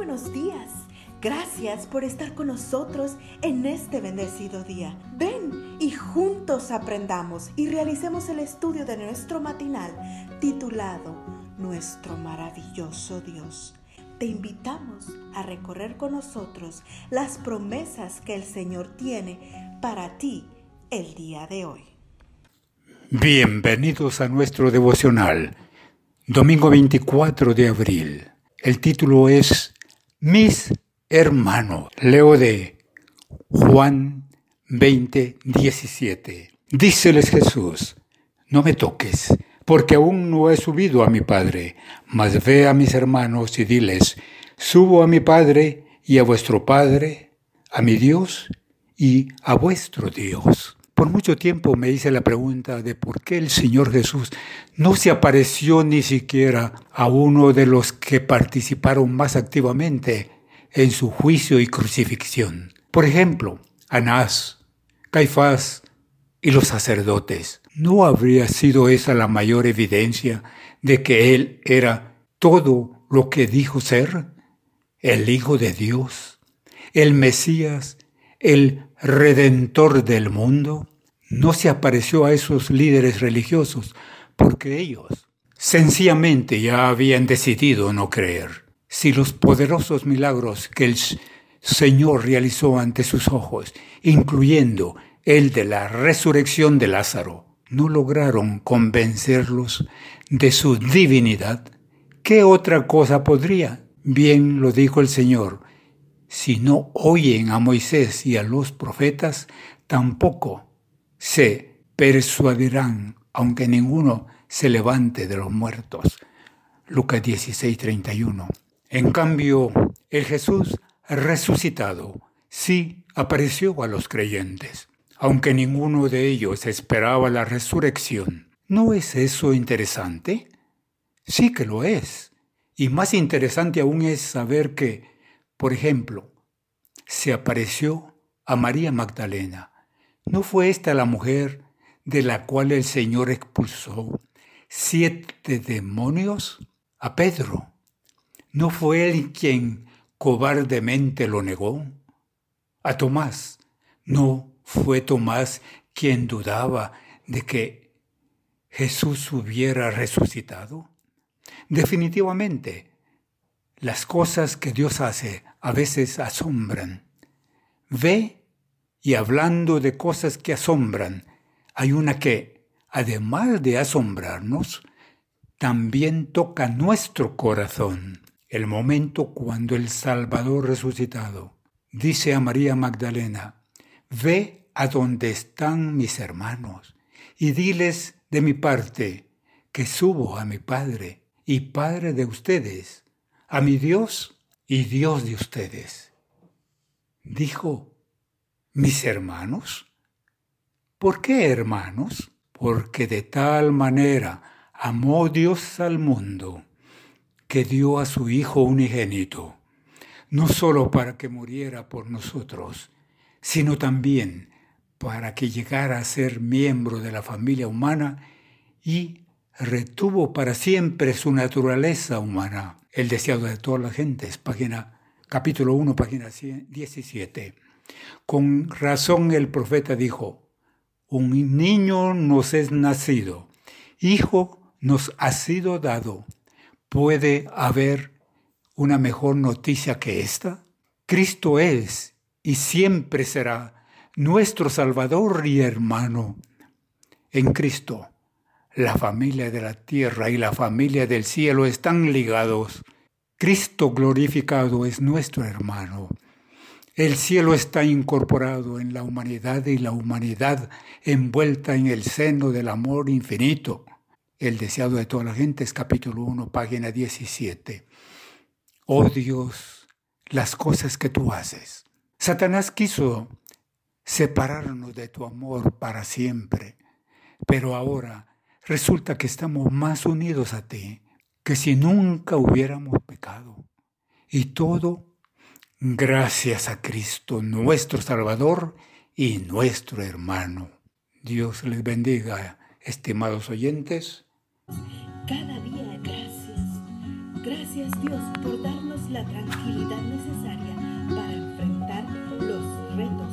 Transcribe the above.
buenos días. Gracias por estar con nosotros en este bendecido día. Ven y juntos aprendamos y realicemos el estudio de nuestro matinal titulado Nuestro maravilloso Dios. Te invitamos a recorrer con nosotros las promesas que el Señor tiene para ti el día de hoy. Bienvenidos a nuestro devocional. Domingo 24 de abril. El título es Mis hermanos. Leo de Juan 20, 17. Díceles Jesús, no me toques, porque aún no he subido a mi Padre, mas ve a mis hermanos y diles, subo a mi Padre y a vuestro Padre, a mi Dios y a vuestro Dios. Por mucho tiempo me hice la pregunta de por qué el Señor Jesús no se apareció ni siquiera a uno de los que participaron más activamente en su juicio y crucifixión. Por ejemplo, Anás, Caifás y los sacerdotes. ¿No habría sido esa la mayor evidencia de que Él era todo lo que dijo ser? El Hijo de Dios, el Mesías, el Redentor del mundo no se apareció a esos líderes religiosos porque ellos sencillamente ya habían decidido no creer. Si los poderosos milagros que el Señor realizó ante sus ojos, incluyendo el de la resurrección de Lázaro, no lograron convencerlos de su divinidad, ¿qué otra cosa podría? Bien lo dijo el Señor, si no oyen a Moisés y a los profetas, tampoco se persuadirán, aunque ninguno se levante de los muertos. Lucas 16, 31. En cambio, el Jesús resucitado sí apareció a los creyentes, aunque ninguno de ellos esperaba la resurrección. ¿No es eso interesante? Sí que lo es. Y más interesante aún es saber que, por ejemplo, se apareció a María Magdalena, ¿No fue esta la mujer de la cual el Señor expulsó siete demonios? A Pedro. ¿No fue él quien cobardemente lo negó? A Tomás. ¿No fue Tomás quien dudaba de que Jesús hubiera resucitado? Definitivamente, las cosas que Dios hace a veces asombran. Ve y hablando de cosas que asombran, hay una que, además de asombrarnos, también toca nuestro corazón. El momento cuando el Salvador resucitado dice a María Magdalena, ve a donde están mis hermanos y diles de mi parte que subo a mi Padre y Padre de ustedes, a mi Dios y Dios de ustedes. Dijo mis hermanos. ¿Por qué hermanos? Porque de tal manera amó Dios al mundo que dio a su Hijo unigénito, no solo para que muriera por nosotros, sino también para que llegara a ser miembro de la familia humana y retuvo para siempre su naturaleza humana. El deseado de todas las gentes, página, capítulo 1, página 17. Con razón el profeta dijo, un niño nos es nacido, hijo nos ha sido dado. ¿Puede haber una mejor noticia que esta? Cristo es y siempre será nuestro Salvador y hermano. En Cristo, la familia de la tierra y la familia del cielo están ligados. Cristo glorificado es nuestro hermano. El cielo está incorporado en la humanidad y la humanidad envuelta en el seno del amor infinito. El deseado de toda la gente es capítulo 1, página 17. Oh Dios, las cosas que tú haces. Satanás quiso separarnos de tu amor para siempre, pero ahora resulta que estamos más unidos a ti que si nunca hubiéramos pecado. Y todo Gracias a Cristo, nuestro Salvador y nuestro hermano. Dios les bendiga, estimados oyentes. Cada día gracias. Gracias Dios por darnos la tranquilidad necesaria para enfrentar los retos,